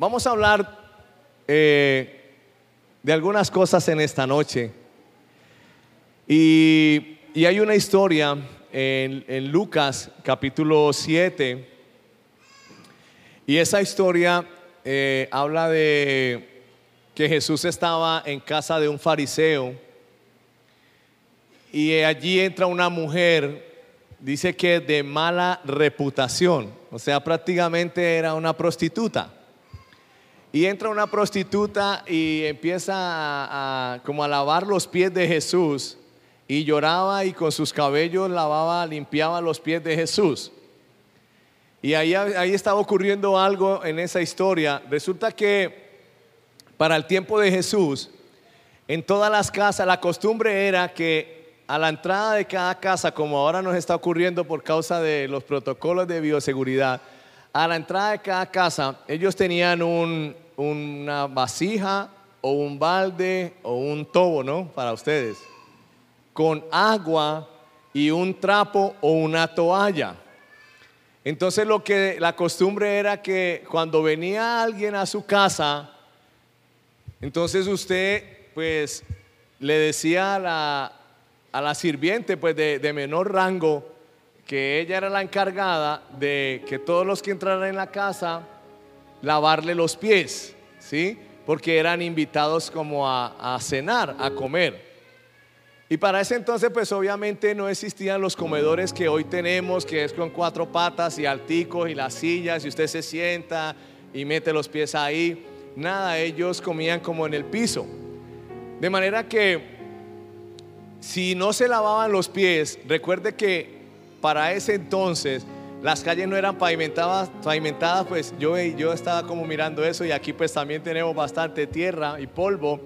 Vamos a hablar eh, de algunas cosas en esta noche. Y, hay una historia en, en Lucas capítulo 7. Y esa historia eh, habla de que Jesús estaba en casa de un fariseo y allí entra una mujer, dice que de mala reputación, o sea, prácticamente era una prostituta. Y entra una prostituta y empieza a, como a lavar los pies de Jesús y lloraba y con sus cabellos lavaba, limpiaba los pies de Jesús. Y ahí, ahí estaba ocurriendo algo en esa historia. Resulta que para el tiempo de Jesús, en todas las casas la costumbre era que a la entrada de cada casa, como ahora nos está ocurriendo por causa de los protocolos de bioseguridad, a la entrada de cada casa ellos tenían un- una vasija o un balde o un tobo, ¿no? Para ustedes, con agua y un trapo o una toalla. Entonces lo que la costumbre era que cuando venía alguien a su casa, entonces usted pues le decía a la, a la sirviente pues de, de menor rango que ella era la encargada de que todos los que entraran en la casa lavarle los pies, ¿sí? Porque eran invitados como a, a cenar, a comer. Y para ese entonces, pues obviamente no existían los comedores que hoy tenemos, que es con cuatro patas y alticos y las sillas, y usted se sienta y mete los pies ahí. Nada, ellos comían como en el piso. De manera que si no se lavaban los pies, recuerde que para ese entonces las calles no eran pavimentadas, pavimentadas pues yo, yo estaba como mirando eso y aquí pues también tenemos bastante tierra y polvo.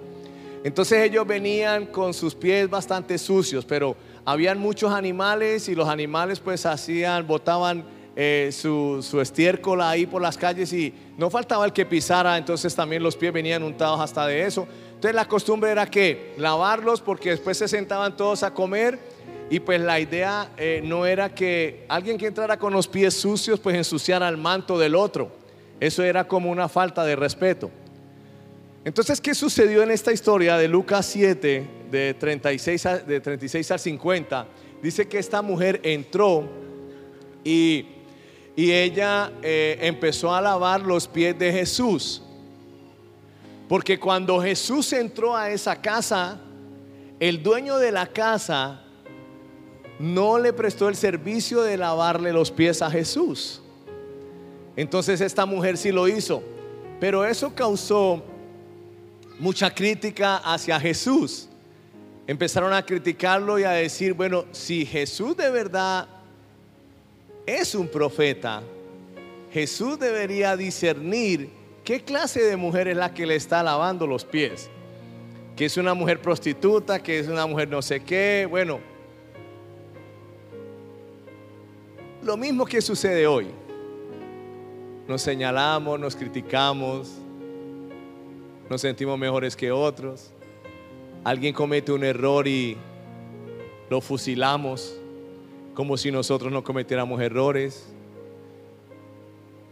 Entonces ellos venían con sus pies bastante sucios, pero habían muchos animales y los animales pues hacían, botaban eh, su, su estiércol ahí por las calles y no faltaba el que pisara, entonces también los pies venían untados hasta de eso. Entonces la costumbre era que lavarlos porque después se sentaban todos a comer y pues la idea eh, no era que alguien que entrara con los pies sucios pues ensuciara el manto del otro. Eso era como una falta de respeto. Entonces, ¿qué sucedió en esta historia de Lucas 7, de 36, a- de 36 al 50? Dice que esta mujer entró y, y ella eh, empezó a lavar los pies de Jesús. Porque cuando Jesús entró a esa casa, el dueño de la casa no le prestó el servicio de lavarle los pies a Jesús. Entonces esta mujer sí lo hizo. Pero eso causó mucha crítica hacia Jesús. Empezaron a criticarlo y a decir, bueno, si Jesús de verdad es un profeta, Jesús debería discernir qué clase de mujer es la que le está lavando los pies. Que es una mujer prostituta, que es una mujer no sé qué. Bueno, lo mismo que sucede hoy. Nos señalamos, nos criticamos, nos sentimos mejores que otros. Alguien comete un error y lo fusilamos como si nosotros no cometiéramos errores.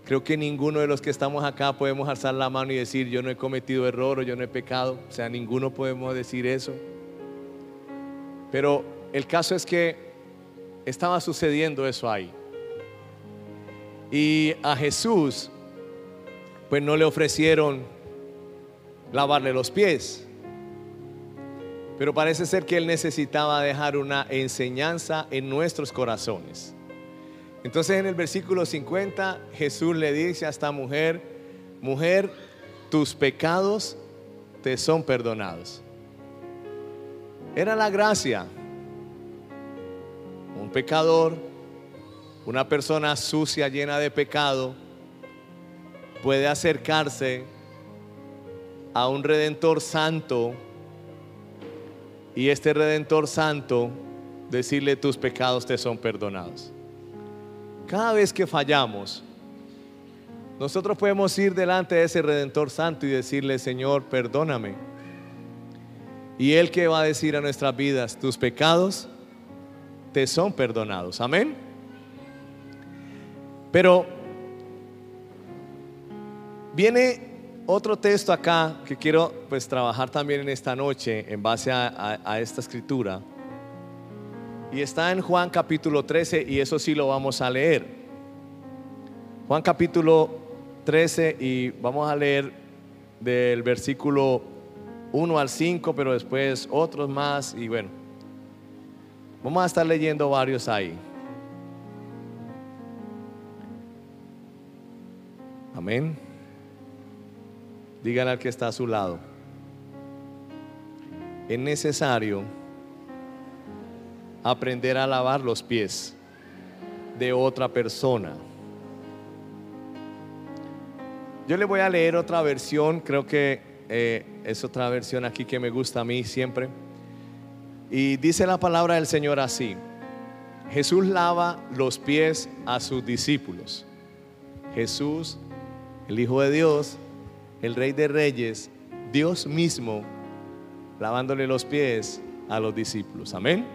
Creo que ninguno de los que estamos acá podemos alzar la mano y decir yo no he cometido error o yo no he pecado. O sea, ninguno podemos decir eso. Pero el caso es que estaba sucediendo eso ahí. Y a Jesús, pues no le ofrecieron lavarle los pies. Pero parece ser que él necesitaba dejar una enseñanza en nuestros corazones. Entonces en el versículo 50 Jesús le dice a esta mujer, mujer, tus pecados te son perdonados. Era la gracia. Un pecador, una persona sucia, llena de pecado, puede acercarse a un redentor santo y este redentor santo decirle tus pecados te son perdonados. Cada vez que fallamos, nosotros podemos ir delante de ese redentor santo y decirle, Señor, perdóname. Y Él que va a decir a nuestras vidas, tus pecados te son perdonados. Amén. Pero viene otro texto acá que quiero pues trabajar también en esta noche en base a, a esta escritura. Y está en Juan capítulo 13 y eso sí lo vamos a leer. Juan capítulo 13 y vamos a leer del versículo 1 al 5, pero después otros más y bueno, vamos a estar leyendo varios ahí. Amén. Díganle al que está a su lado. Es necesario aprender a lavar los pies de otra persona. Yo le voy a leer otra versión, creo que eh, es otra versión aquí que me gusta a mí siempre. Y dice la palabra del Señor así. Jesús lava los pies a sus discípulos. Jesús, el Hijo de Dios, el Rey de Reyes, Dios mismo, lavándole los pies a los discípulos. Amén.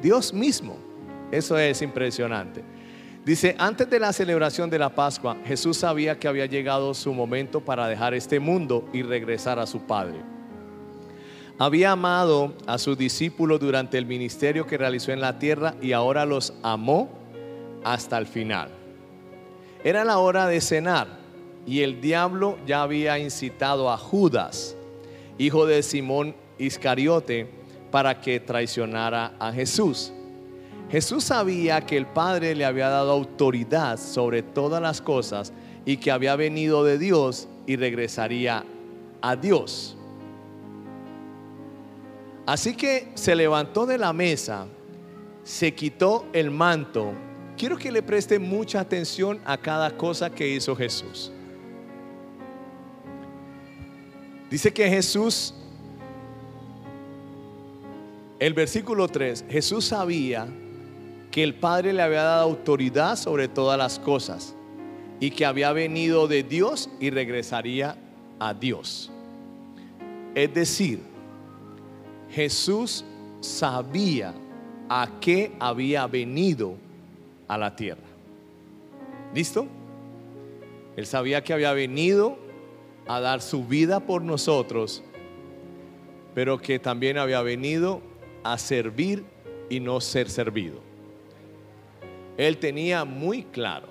Dios mismo. Eso es impresionante. Dice, antes de la celebración de la Pascua, Jesús sabía que había llegado su momento para dejar este mundo y regresar a su Padre. Había amado a sus discípulos durante el ministerio que realizó en la tierra y ahora los amó hasta el final. Era la hora de cenar y el diablo ya había incitado a Judas, hijo de Simón Iscariote, para que traicionara a Jesús. Jesús sabía que el Padre le había dado autoridad sobre todas las cosas y que había venido de Dios y regresaría a Dios. Así que se levantó de la mesa, se quitó el manto. Quiero que le preste mucha atención a cada cosa que hizo Jesús. Dice que Jesús el versículo 3, Jesús sabía que el Padre le había dado autoridad sobre todas las cosas y que había venido de Dios y regresaría a Dios. Es decir, Jesús sabía a qué había venido a la tierra. ¿Listo? Él sabía que había venido a dar su vida por nosotros, pero que también había venido a servir y no ser servido. Él tenía muy claro.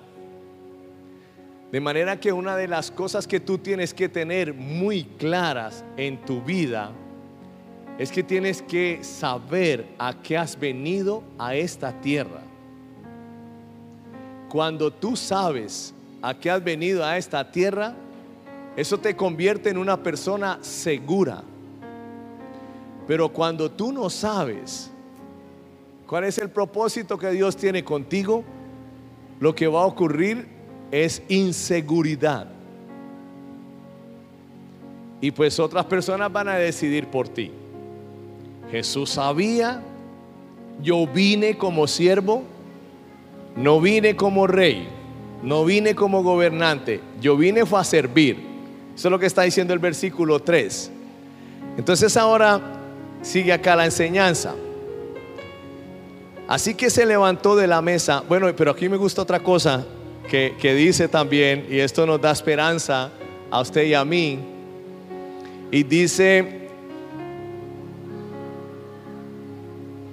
De manera que una de las cosas que tú tienes que tener muy claras en tu vida es que tienes que saber a qué has venido a esta tierra. Cuando tú sabes a qué has venido a esta tierra, eso te convierte en una persona segura pero cuando tú no sabes cuál es el propósito que Dios tiene contigo, lo que va a ocurrir es inseguridad. Y pues otras personas van a decidir por ti. Jesús sabía, yo vine como siervo, no vine como rey, no vine como gobernante, yo vine fue a servir. Eso es lo que está diciendo el versículo 3. Entonces ahora Sigue acá la enseñanza. Así que se levantó de la mesa. Bueno, pero aquí me gusta otra cosa que, que dice también, y esto nos da esperanza a usted y a mí. Y dice,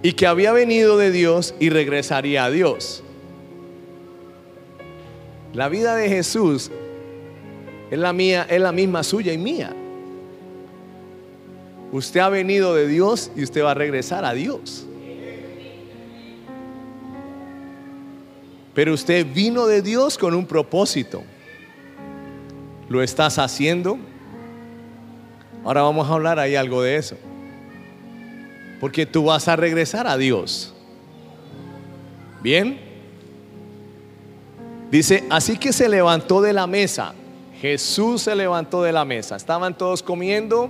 y que había venido de Dios y regresaría a Dios. La vida de Jesús es la mía, es la misma suya y mía. Usted ha venido de Dios y usted va a regresar a Dios. Pero usted vino de Dios con un propósito. ¿Lo estás haciendo? Ahora vamos a hablar ahí algo de eso. Porque tú vas a regresar a Dios. ¿Bien? Dice, así que se levantó de la mesa. Jesús se levantó de la mesa. Estaban todos comiendo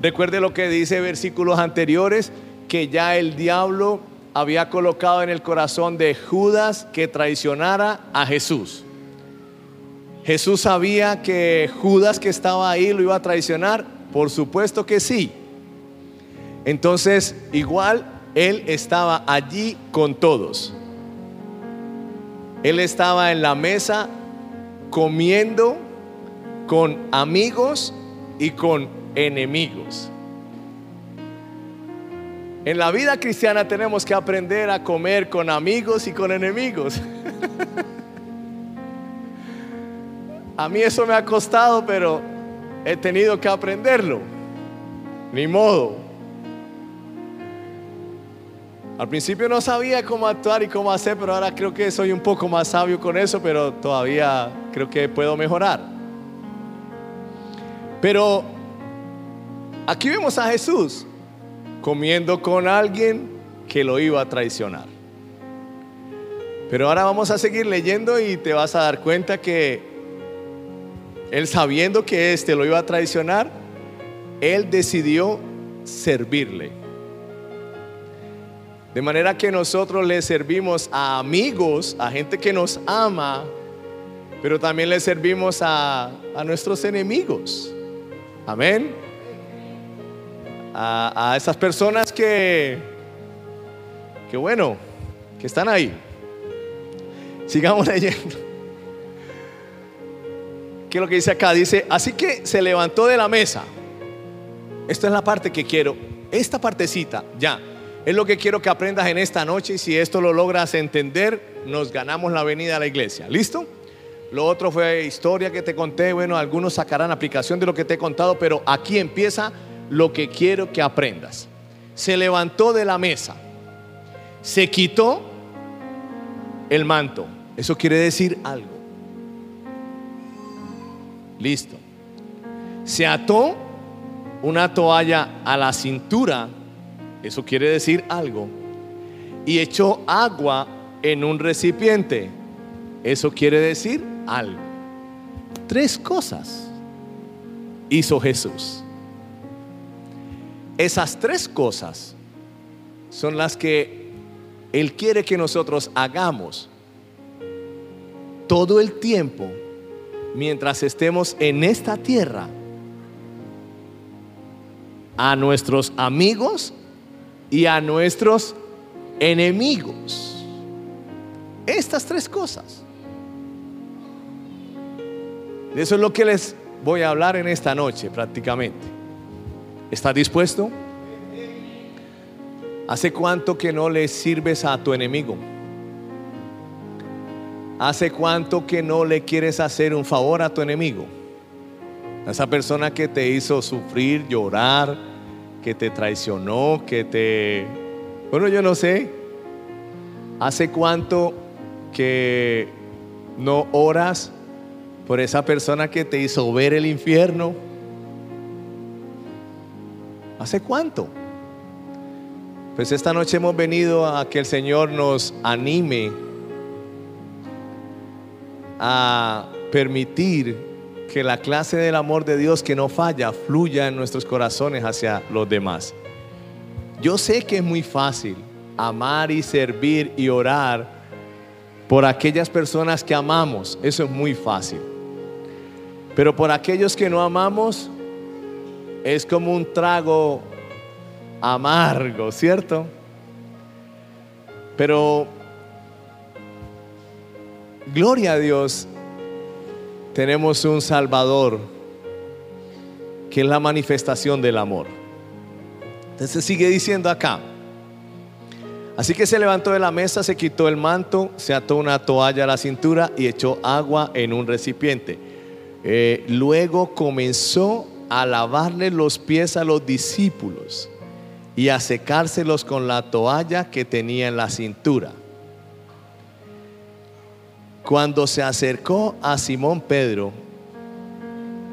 Recuerde lo que dice versículos anteriores, que ya el diablo había colocado en el corazón de Judas que traicionara a Jesús. Jesús sabía que Judas que estaba ahí lo iba a traicionar, por supuesto que sí. Entonces, igual él estaba allí con todos. Él estaba en la mesa comiendo con amigos y con enemigos. En la vida cristiana tenemos que aprender a comer con amigos y con enemigos. a mí eso me ha costado, pero he tenido que aprenderlo. Ni modo. Al principio no sabía cómo actuar y cómo hacer, pero ahora creo que soy un poco más sabio con eso, pero todavía creo que puedo mejorar. Pero aquí vemos a Jesús comiendo con alguien que lo iba a traicionar. Pero ahora vamos a seguir leyendo y te vas a dar cuenta que él sabiendo que éste lo iba a traicionar, él decidió servirle. De manera que nosotros le servimos a amigos, a gente que nos ama, pero también le servimos a, nuestros enemigos. Amén. A, a, esas personas que, que bueno, que están ahí. Sigamos leyendo. ¿Qué es lo que dice acá? Dice, así que se levantó de la mesa. Esta es la parte que quiero. Esta partecita, ya. Es lo que quiero que aprendas en esta noche y si esto lo logras entender, nos ganamos la venida a la iglesia. ¿Listo? Lo otro fue historia que te conté. Bueno, algunos sacarán aplicación de lo que te he contado, pero aquí empieza lo que quiero que aprendas. Se levantó de la mesa, se quitó el manto. Eso quiere decir algo. Listo. Se ató una toalla a la cintura, eso quiere decir algo, y echó agua en un recipiente, eso quiere decir algo. Tres cosas hizo Jesús. Esas tres cosas son las que Él quiere que nosotros hagamos todo el tiempo mientras estemos en esta tierra a nuestros amigos y a nuestros enemigos. Estas tres cosas. De eso es lo que les voy a hablar en esta noche prácticamente. ¿Estás dispuesto? ¿Hace cuánto que no le sirves a tu enemigo? ¿Hace cuánto que no le quieres hacer un favor a tu enemigo? A esa persona que te hizo sufrir, llorar, que te traicionó, que te... Bueno, yo no sé. ¿Hace cuánto que no oras por esa persona que te hizo ver el infierno? ¿Hace cuánto? Pues esta noche hemos venido a que el Señor nos anime a permitir que la clase del amor de Dios que no falla fluya en nuestros corazones hacia los demás. Yo sé que es muy fácil amar y servir y orar por aquellas personas que amamos. Eso es muy fácil. Pero por aquellos que no amamos es como un trago amargo, ¿cierto? Pero Gloria a Dios, tenemos un Salvador que es la manifestación del amor. Entonces sigue diciendo acá. Así que se levantó de la mesa, se quitó el manto, se ató una toalla a la cintura y echó agua en un recipiente. Eh, luego comenzó a lavarle los pies a los discípulos y a secárselos con la toalla que tenía en la cintura. Cuando se acercó a Simón Pedro,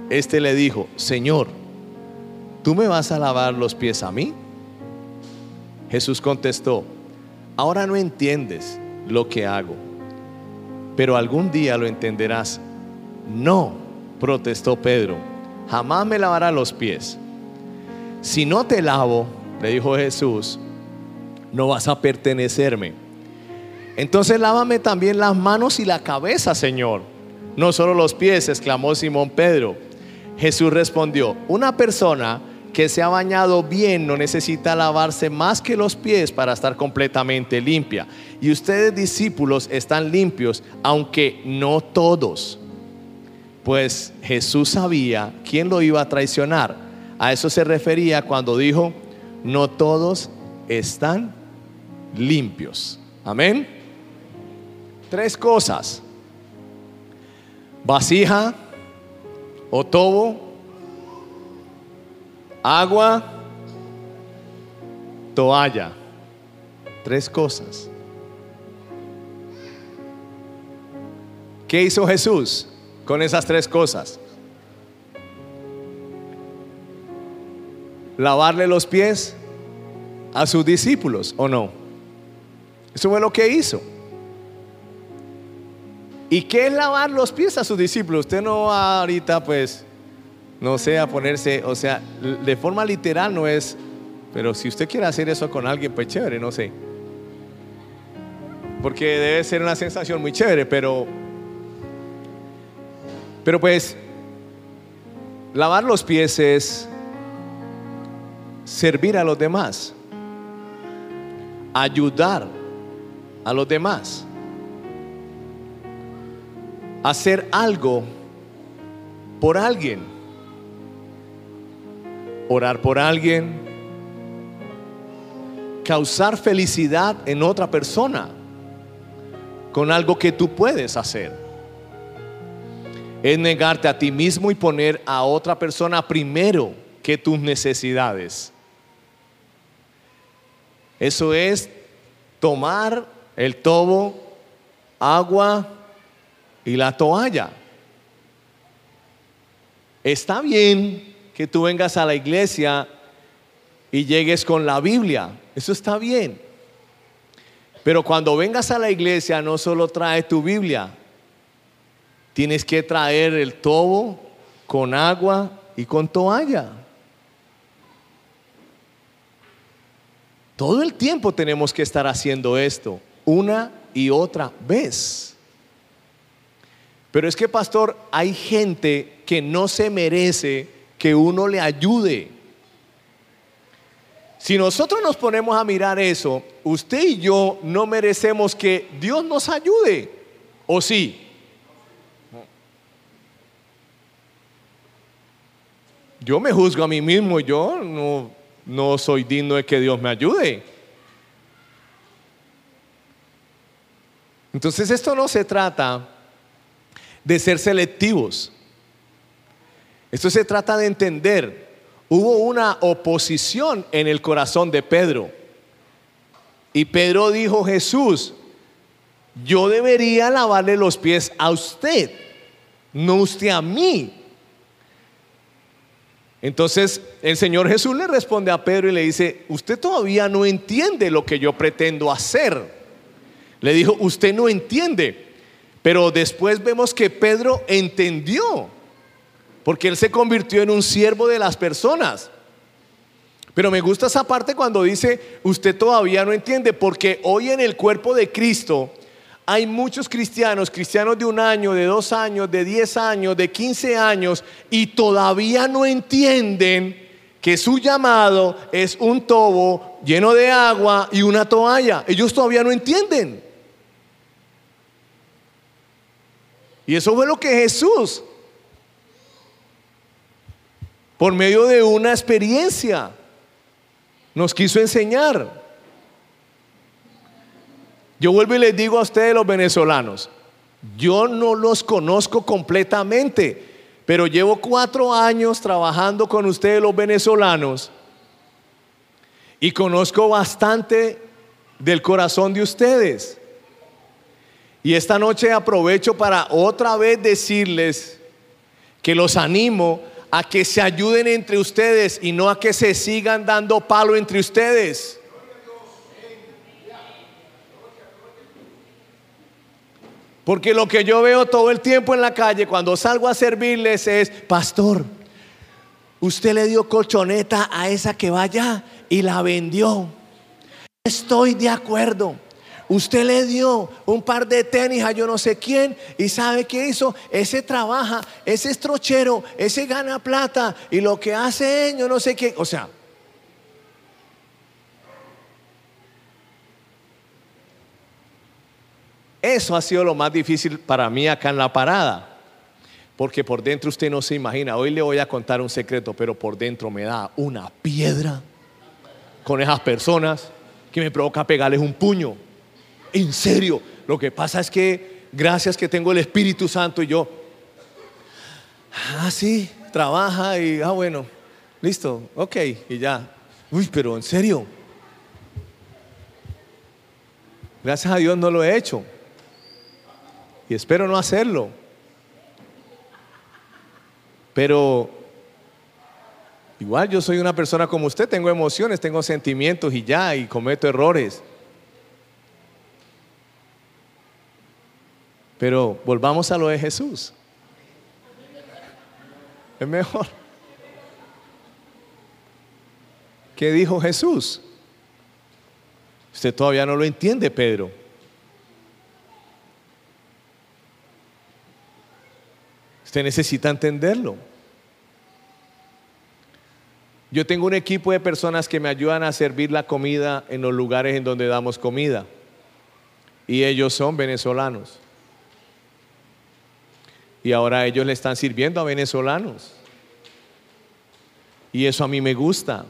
este le dijo, Señor, ¿tú me vas a lavar los pies a mí? Jesús contestó, ahora no entiendes lo que hago, pero algún día lo entenderás. No, protestó Pedro, jamás me lavará los pies. Si no te lavo, le dijo Jesús, no vas a pertenecerme. Entonces lávame también las manos y la cabeza, Señor. No solo los pies, exclamó Simón Pedro. Jesús respondió, una persona que se ha bañado bien no necesita lavarse más que los pies para estar completamente limpia. Y ustedes discípulos están limpios, aunque no todos. Pues Jesús sabía quién lo iba a traicionar. A eso se refería cuando dijo, no todos están limpios. Amén. Tres cosas. Vasija, otobo, agua, toalla. Tres cosas. ¿Qué hizo Jesús con esas tres cosas? Lavarle los pies a sus discípulos, ¿o no? Eso fue lo que hizo. ¿Y qué es lavar los pies a sus discípulos? Usted no va ahorita, pues, no sé, a ponerse, o sea, de forma literal no es, pero si usted quiere hacer eso con alguien, pues chévere, no sé. Porque debe ser una sensación muy chévere, pero, pero pues, lavar los pies es servir a los demás, ayudar a los demás hacer algo por alguien, orar por alguien, causar felicidad en otra persona con algo que tú puedes hacer. Es negarte a ti mismo y poner a otra persona primero que tus necesidades. Eso es tomar el tobo, agua, y la toalla. Está bien que tú vengas a la iglesia y llegues con la Biblia. Eso está bien. Pero cuando vengas a la iglesia no solo trae tu Biblia, tienes que traer el tobo con agua y con toalla. Todo el tiempo tenemos que estar haciendo esto, una y otra vez. Pero es que, pastor, hay gente que no se merece que uno le ayude. Si nosotros nos ponemos a mirar eso, usted y yo no merecemos que Dios nos ayude. ¿O sí? Yo me juzgo a mí mismo, yo no, no soy digno de que Dios me ayude. Entonces esto no se trata de ser selectivos. Esto se trata de entender. Hubo una oposición en el corazón de Pedro. Y Pedro dijo, Jesús, yo debería lavarle los pies a usted, no usted a mí. Entonces el Señor Jesús le responde a Pedro y le dice, usted todavía no entiende lo que yo pretendo hacer. Le dijo, usted no entiende. Pero después vemos que Pedro entendió, porque él se convirtió en un siervo de las personas. Pero me gusta esa parte cuando dice, usted todavía no entiende, porque hoy en el cuerpo de Cristo hay muchos cristianos, cristianos de un año, de dos años, de diez años, de quince años, y todavía no entienden que su llamado es un tobo lleno de agua y una toalla. Ellos todavía no entienden. Y eso fue lo que Jesús, por medio de una experiencia, nos quiso enseñar. Yo vuelvo y les digo a ustedes los venezolanos, yo no los conozco completamente, pero llevo cuatro años trabajando con ustedes los venezolanos y conozco bastante del corazón de ustedes. Y esta noche aprovecho para otra vez decirles que los animo a que se ayuden entre ustedes y no a que se sigan dando palo entre ustedes. Porque lo que yo veo todo el tiempo en la calle cuando salgo a servirles es, pastor, usted le dio colchoneta a esa que vaya y la vendió. Estoy de acuerdo. Usted le dio un par de tenis a yo no sé quién y sabe qué hizo. Ese trabaja, ese estrochero, ese gana plata y lo que hace yo no sé qué. O sea, eso ha sido lo más difícil para mí acá en la parada. Porque por dentro usted no se imagina. Hoy le voy a contar un secreto, pero por dentro me da una piedra con esas personas que me provoca pegarles un puño. En serio, lo que pasa es que gracias que tengo el Espíritu Santo y yo, ah, sí, trabaja y, ah, bueno, listo, ok, y ya. Uy, pero en serio. Gracias a Dios no lo he hecho. Y espero no hacerlo. Pero igual yo soy una persona como usted, tengo emociones, tengo sentimientos y ya, y cometo errores. Pero volvamos a lo de Jesús. Es mejor. ¿Qué dijo Jesús? Usted todavía no lo entiende, Pedro. Usted necesita entenderlo. Yo tengo un equipo de personas que me ayudan a servir la comida en los lugares en donde damos comida. Y ellos son venezolanos. Y ahora ellos le están sirviendo a venezolanos. Y eso a mí me gusta.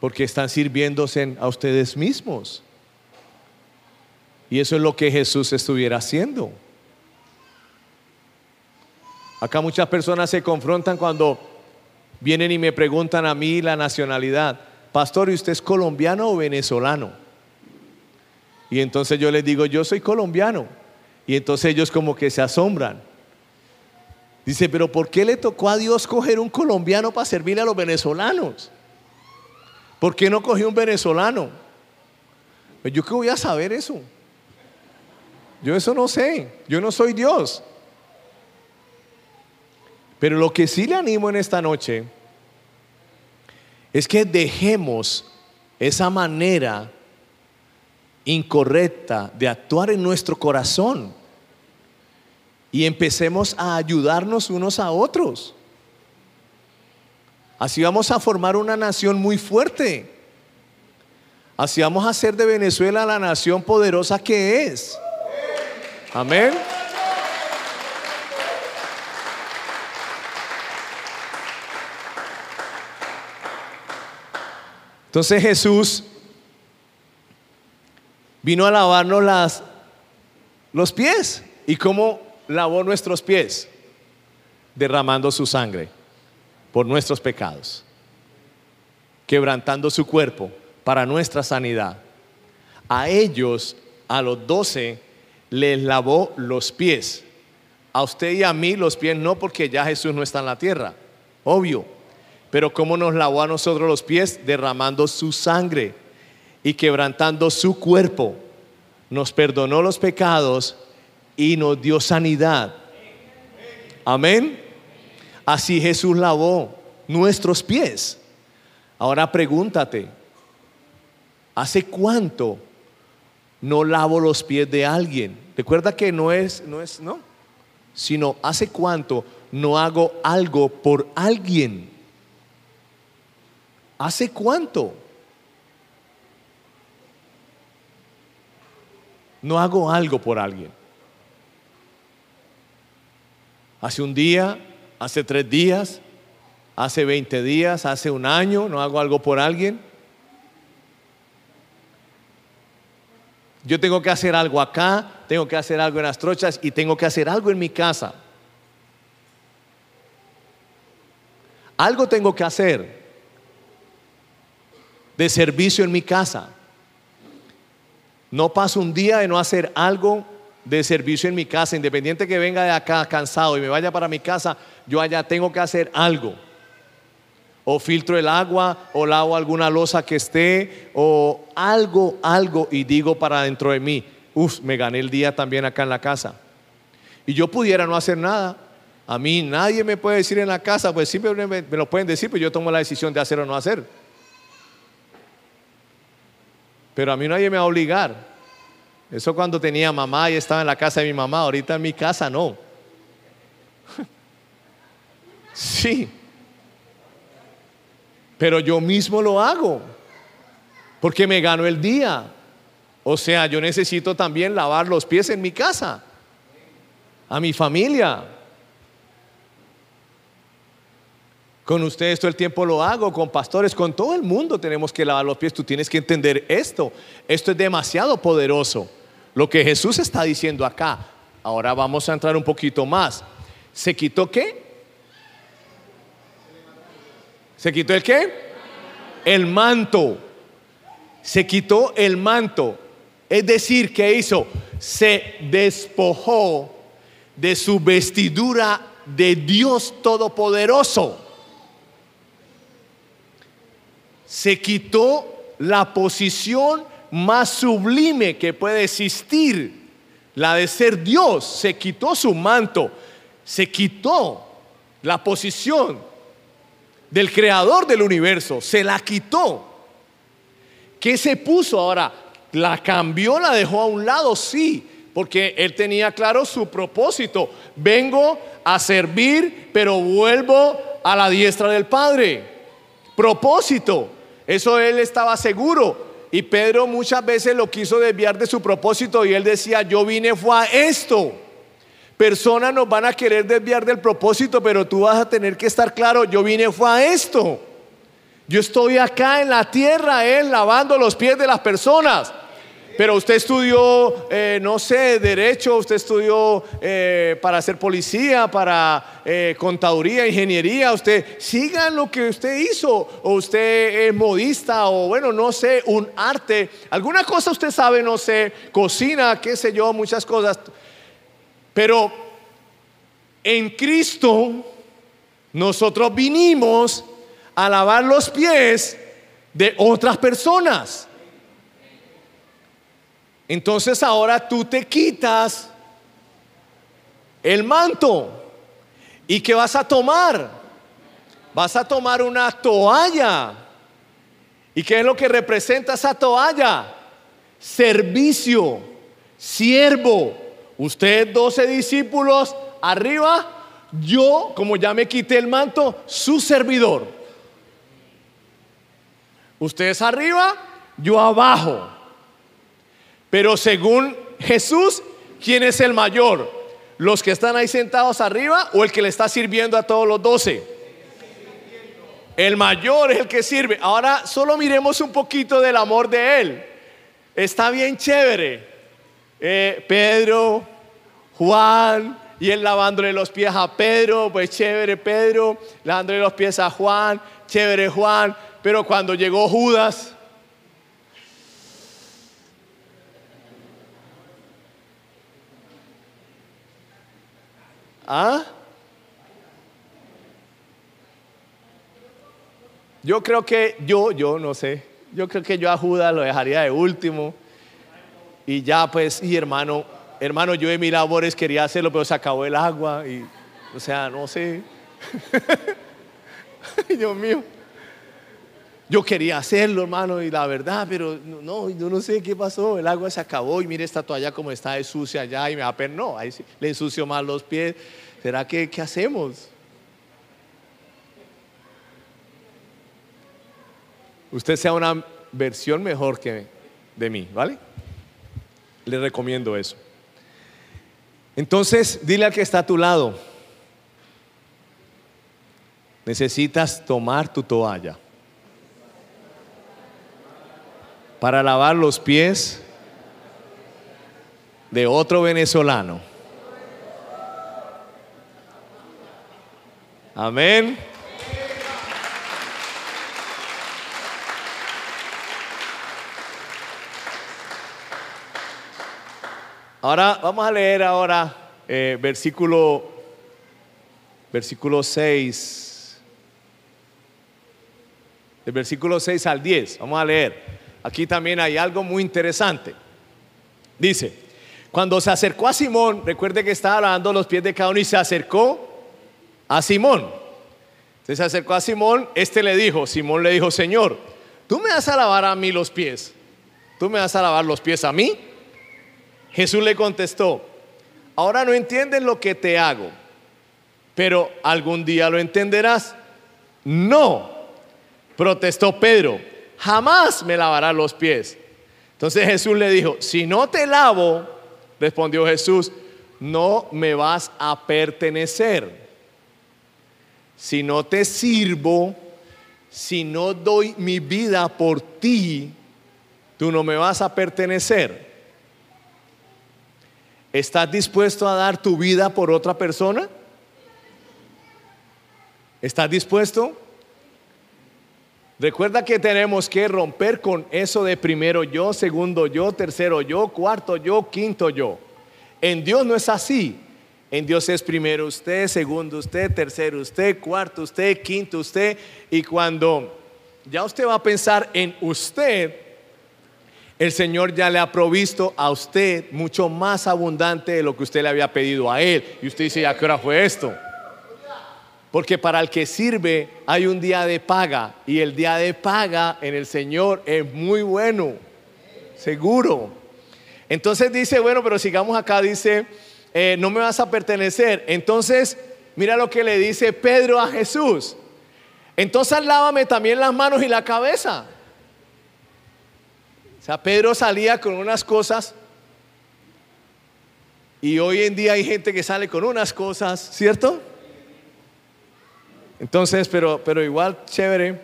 Porque están sirviéndose a ustedes mismos. Y eso es lo que Jesús estuviera haciendo. Acá muchas personas se confrontan cuando vienen y me preguntan a mí la nacionalidad. Pastor, ¿y usted es colombiano o venezolano? Y entonces yo les digo, yo soy colombiano. Y entonces ellos como que se asombran. Dice, pero ¿por qué le tocó a Dios coger un colombiano para servirle a los venezolanos? ¿Por qué no cogió un venezolano? Pues yo qué voy a saber eso. Yo eso no sé. Yo no soy Dios. Pero lo que sí le animo en esta noche es que dejemos esa manera incorrecta de actuar en nuestro corazón y empecemos a ayudarnos unos a otros. Así vamos a formar una nación muy fuerte. Así vamos a hacer de Venezuela la nación poderosa que es. Amén. Entonces Jesús vino a lavarnos las, los pies. ¿Y cómo lavó nuestros pies? Derramando su sangre por nuestros pecados, quebrantando su cuerpo para nuestra sanidad. A ellos, a los doce, les lavó los pies. A usted y a mí los pies no, porque ya Jesús no está en la tierra, obvio. Pero ¿cómo nos lavó a nosotros los pies? Derramando su sangre y quebrantando su cuerpo. Nos perdonó los pecados y nos dio sanidad. Amén. Así Jesús lavó nuestros pies. Ahora pregúntate, ¿hace cuánto no lavo los pies de alguien? Recuerda que no es, no es, no, sino hace cuánto no hago algo por alguien. ¿Hace cuánto? No hago algo por alguien. Hace un día, hace tres días, hace 20 días, hace un año, no hago algo por alguien. Yo tengo que hacer algo acá, tengo que hacer algo en las trochas y tengo que hacer algo en mi casa. Algo tengo que hacer de servicio en mi casa. No paso un día de no hacer algo de servicio en mi casa, independiente que venga de acá cansado y me vaya para mi casa, yo allá tengo que hacer algo. O filtro el agua, o lavo alguna losa que esté, o algo, algo, y digo para dentro de mí, uff, me gané el día también acá en la casa. Y yo pudiera no hacer nada. A mí nadie me puede decir en la casa, pues siempre me, me lo pueden decir, pero yo tomo la decisión de hacer o no hacer. Pero a mí nadie me va a obligar. Eso cuando tenía mamá y estaba en la casa de mi mamá, ahorita en mi casa no. sí. Pero yo mismo lo hago. Porque me gano el día. O sea, yo necesito también lavar los pies en mi casa. a mi familia. Con ustedes todo el tiempo lo hago, con pastores, con todo el mundo tenemos que lavar los pies. Tú tienes que entender esto. Esto es demasiado poderoso. Lo que Jesús está diciendo acá. Ahora vamos a entrar un poquito más. ¿Se quitó qué? ¿Se quitó el qué? El manto. Se quitó el manto. Es decir, ¿qué hizo? Se despojó de su vestidura de Dios Todopoderoso. Se quitó la posición más sublime que puede existir, la de ser Dios. Se quitó su manto, se quitó la posición del creador del universo, se la quitó. ¿Qué se puso ahora? ¿La cambió, la dejó a un lado? Sí, porque él tenía claro su propósito. Vengo a servir, pero vuelvo a la diestra del Padre. Propósito. Eso él estaba seguro. Y Pedro muchas veces lo quiso desviar de su propósito y él decía, yo vine fue a esto. Personas nos van a querer desviar del propósito, pero tú vas a tener que estar claro, yo vine fue a esto. Yo estoy acá en la tierra, él lavando los pies de las personas. Pero usted estudió, eh, no sé, derecho, usted estudió eh, para ser policía, para eh, contaduría, ingeniería, usted siga lo que usted hizo, o usted es modista, o bueno, no sé, un arte, alguna cosa usted sabe, no sé, cocina, qué sé yo, muchas cosas. Pero en Cristo nosotros vinimos a lavar los pies de otras personas. Entonces ahora tú te quitas el manto. ¿Y qué vas a tomar? Vas a tomar una toalla. ¿Y qué es lo que representa esa toalla? Servicio, siervo. Usted, doce discípulos, arriba. Yo, como ya me quité el manto, su servidor. Ustedes arriba, yo abajo. Pero según Jesús, ¿quién es el mayor? ¿Los que están ahí sentados arriba o el que le está sirviendo a todos los doce? El mayor es el que sirve. Ahora solo miremos un poquito del amor de él. Está bien chévere. Eh, Pedro, Juan, y él lavándole los pies a Pedro, pues chévere Pedro, lavándole los pies a Juan, chévere Juan, pero cuando llegó Judas, ¿Ah? Yo creo que yo, yo no sé, yo creo que yo a Judas lo dejaría de último. Y ya pues, y hermano, hermano, yo de mis labores quería hacerlo, pero se acabó el agua y, o sea, no sé. Dios mío. Yo quería hacerlo, hermano, y la verdad, pero no, yo no sé qué pasó. El agua se acabó y mire esta toalla como está de sucia allá y me da pena. No, ahí le ensucio más los pies. ¿Será que qué hacemos? Usted sea una versión mejor que de mí, ¿vale? Le recomiendo eso. Entonces, dile al que está a tu lado, necesitas tomar tu toalla para lavar los pies de otro venezolano. Amén. Ahora vamos a leer ahora eh, versículo versículo 6. El versículo 6 al 10. Vamos a leer. Aquí también hay algo muy interesante. Dice, cuando se acercó a Simón, recuerde que estaba lavando los pies de cada uno y se acercó a Simón. Entonces se acercó a Simón, este le dijo, Simón le dijo, Señor, ¿tú me vas a lavar a mí los pies? ¿Tú me vas a lavar los pies a mí? Jesús le contestó, ahora no entiendes lo que te hago, pero algún día lo entenderás. No, protestó Pedro jamás me lavarás los pies. Entonces Jesús le dijo, si no te lavo, respondió Jesús, no me vas a pertenecer. Si no te sirvo, si no doy mi vida por ti, tú no me vas a pertenecer. ¿Estás dispuesto a dar tu vida por otra persona? ¿Estás dispuesto? Recuerda que tenemos que romper con eso de primero yo, segundo yo, tercero yo, cuarto yo, quinto yo. En Dios no es así. En Dios es primero usted, segundo usted, tercero usted, cuarto usted, quinto usted. Y cuando ya usted va a pensar en usted, el Señor ya le ha provisto a usted mucho más abundante de lo que usted le había pedido a Él. Y usted dice, ¿a qué hora fue esto? Porque para el que sirve hay un día de paga y el día de paga en el Señor es muy bueno, seguro. Entonces dice, bueno, pero sigamos acá, dice, eh, no me vas a pertenecer. Entonces, mira lo que le dice Pedro a Jesús. Entonces lávame también las manos y la cabeza. O sea, Pedro salía con unas cosas y hoy en día hay gente que sale con unas cosas, ¿cierto? Entonces, pero, pero igual chévere.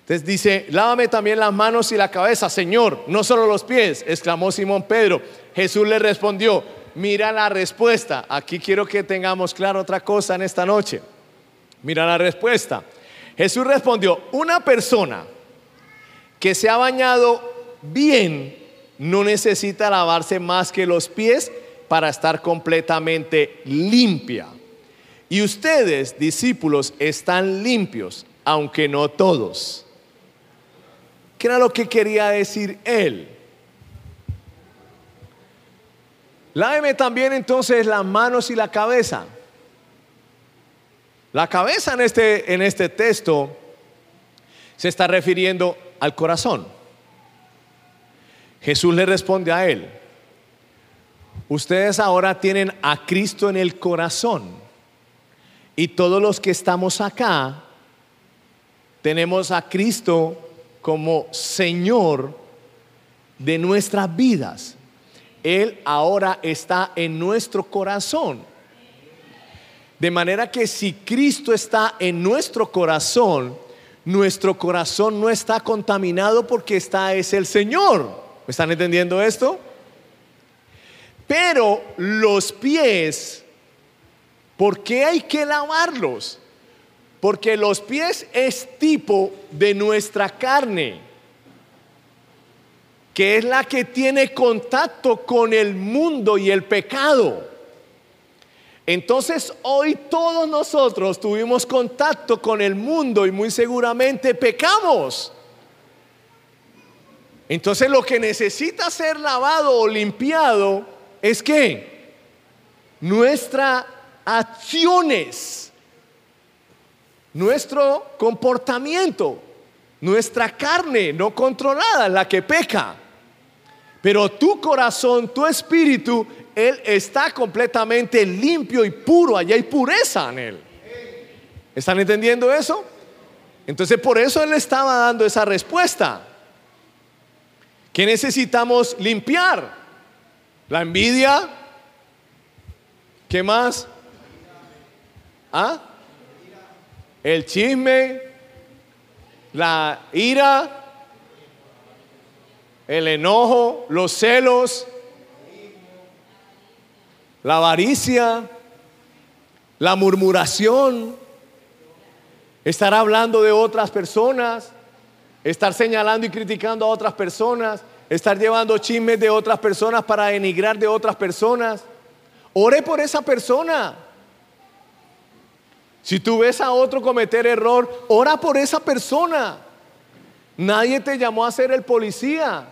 Entonces dice, lávame también las manos y la cabeza, Señor, no solo los pies, exclamó Simón Pedro. Jesús le respondió, mira la respuesta. Aquí quiero que tengamos claro otra cosa en esta noche. Mira la respuesta. Jesús respondió, una persona que se ha bañado bien no necesita lavarse más que los pies para estar completamente limpia. Y ustedes, discípulos, están limpios, aunque no todos. ¿Qué era lo que quería decir él? Láveme también entonces las manos y la cabeza. La cabeza en este, en este texto se está refiriendo al corazón. Jesús le responde a él, ustedes ahora tienen a Cristo en el corazón y todos los que estamos acá tenemos a Cristo como Señor de nuestras vidas. Él ahora está en nuestro corazón. De manera que si Cristo está en nuestro corazón, nuestro corazón no está contaminado porque está es el Señor. ¿Me están entendiendo esto? Pero los pies ¿Por qué hay que lavarlos? Porque los pies es tipo de nuestra carne, que es la que tiene contacto con el mundo y el pecado. Entonces hoy todos nosotros tuvimos contacto con el mundo y muy seguramente pecamos. Entonces lo que necesita ser lavado o limpiado es que nuestra acciones, nuestro comportamiento, nuestra carne no controlada, la que peca. Pero tu corazón, tu espíritu, Él está completamente limpio y puro. Allá hay pureza en Él. ¿Están entendiendo eso? Entonces por eso Él estaba dando esa respuesta. ¿Qué necesitamos limpiar? La envidia. ¿Qué más? ¿Ah? El chisme, la ira, el enojo, los celos, la avaricia, la murmuración, estar hablando de otras personas, estar señalando y criticando a otras personas, estar llevando chismes de otras personas para denigrar de otras personas. Ore por esa persona. Si tú ves a otro cometer error, ora por esa persona. Nadie te llamó a ser el policía,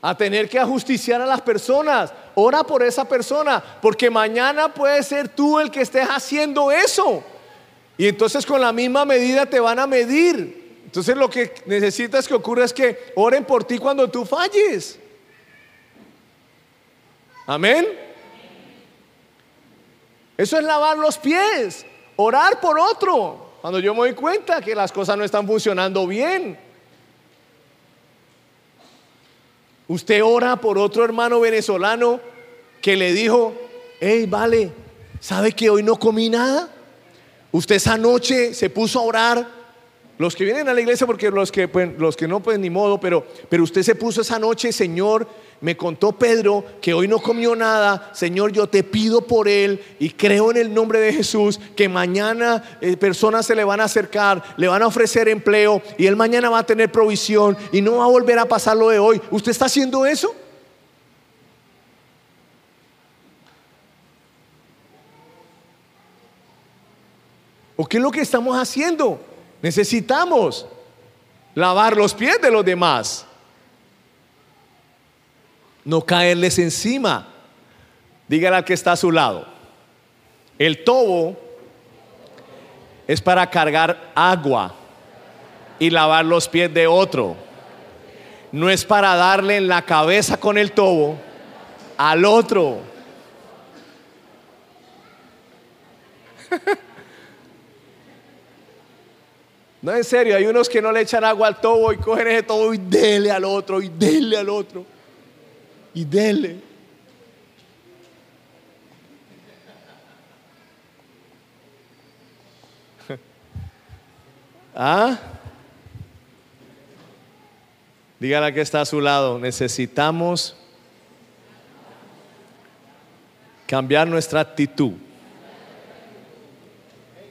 a tener que ajusticiar a las personas. Ora por esa persona, porque mañana puede ser tú el que estés haciendo eso. Y entonces con la misma medida te van a medir. Entonces lo que necesitas que ocurra es que oren por ti cuando tú falles. Amén. Eso es lavar los pies, orar por otro. Cuando yo me doy cuenta que las cosas no están funcionando bien. Usted ora por otro hermano venezolano que le dijo, hey, vale, ¿sabe que hoy no comí nada? Usted esa noche se puso a orar. Los que vienen a la iglesia, porque los que, pues, los que no, pues ni modo, pero, pero usted se puso esa noche, Señor, me contó Pedro que hoy no comió nada. Señor, yo te pido por él y creo en el nombre de Jesús que mañana eh, personas se le van a acercar, le van a ofrecer empleo y él mañana va a tener provisión y no va a volver a pasar lo de hoy. ¿Usted está haciendo eso? ¿O qué es lo que estamos haciendo? Necesitamos lavar los pies de los demás. No caerles encima. Dígale al que está a su lado. El tobo es para cargar agua y lavar los pies de otro. No es para darle en la cabeza con el tobo al otro. No, en serio, hay unos que no le echan agua al tobo y cogen ese tobo y dele al otro, y dele al otro, y dele. ¿Ah? Dígale que está a su lado, necesitamos cambiar nuestra actitud.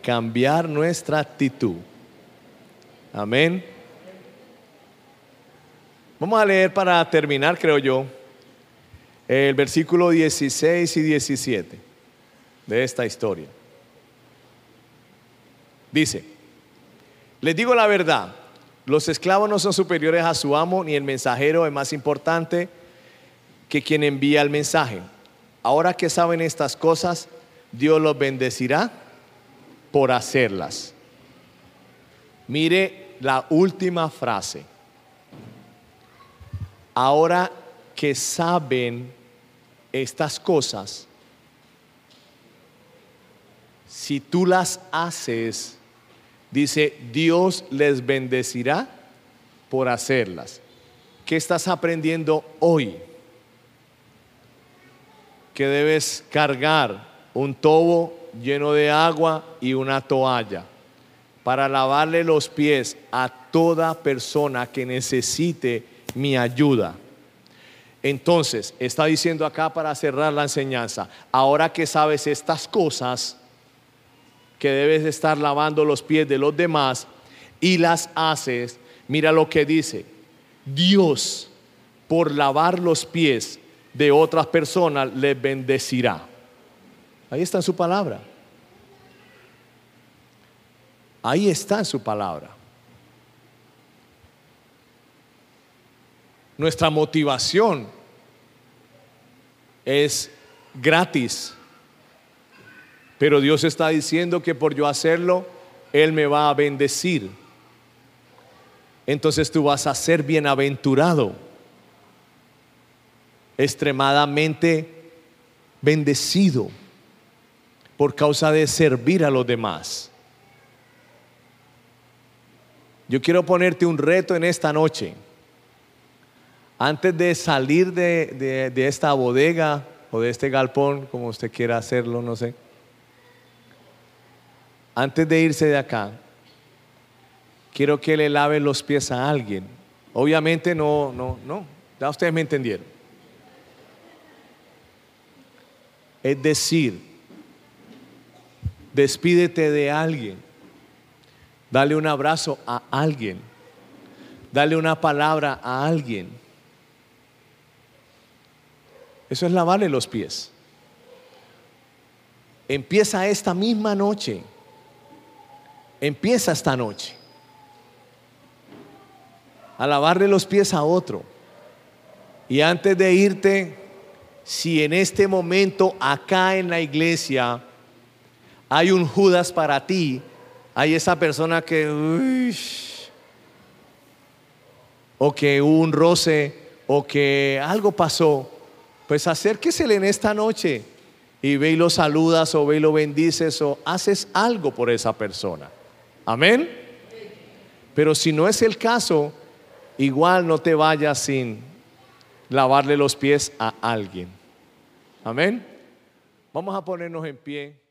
Cambiar nuestra actitud. Amén. Vamos a leer para terminar, creo yo, el versículo 16 y 17 de esta historia. Dice, les digo la verdad, los esclavos no son superiores a su amo, ni el mensajero es más importante que quien envía el mensaje. Ahora que saben estas cosas, Dios los bendecirá por hacerlas. Mire la última frase. Ahora que saben estas cosas, si tú las haces, dice, Dios les bendecirá por hacerlas. ¿Qué estás aprendiendo hoy? Que debes cargar un tobo lleno de agua y una toalla para lavarle los pies a toda persona que necesite mi ayuda. Entonces, está diciendo acá para cerrar la enseñanza, ahora que sabes estas cosas, que debes estar lavando los pies de los demás y las haces, mira lo que dice, Dios por lavar los pies de otras personas les bendecirá. Ahí está en su palabra. Ahí está su palabra. Nuestra motivación es gratis. Pero Dios está diciendo que por yo hacerlo, Él me va a bendecir. Entonces tú vas a ser bienaventurado, extremadamente bendecido por causa de servir a los demás. Yo quiero ponerte un reto en esta noche. Antes de salir de, esta bodega o de este galpón, como usted quiera hacerlo, no sé. Antes de irse de acá, quiero que le lave los pies a alguien. Obviamente no, no, no. Ya ustedes me entendieron. Es decir, despídete de alguien Dale un abrazo a alguien. Dale una palabra a alguien. Eso es lavarle los pies. Empieza esta misma noche. Empieza esta noche. A lavarle los pies a otro. Y antes de irte, si en este momento acá en la iglesia hay un Judas para ti, hay esa persona que, o que hubo un roce, o que algo pasó, pues acérquesele en esta noche y ve y lo saludas, o ve y lo bendices, o haces algo por esa persona. Amén. Pero si no es el caso, igual no te vayas sin lavarle los pies a alguien. Amén. Vamos a ponernos en pie.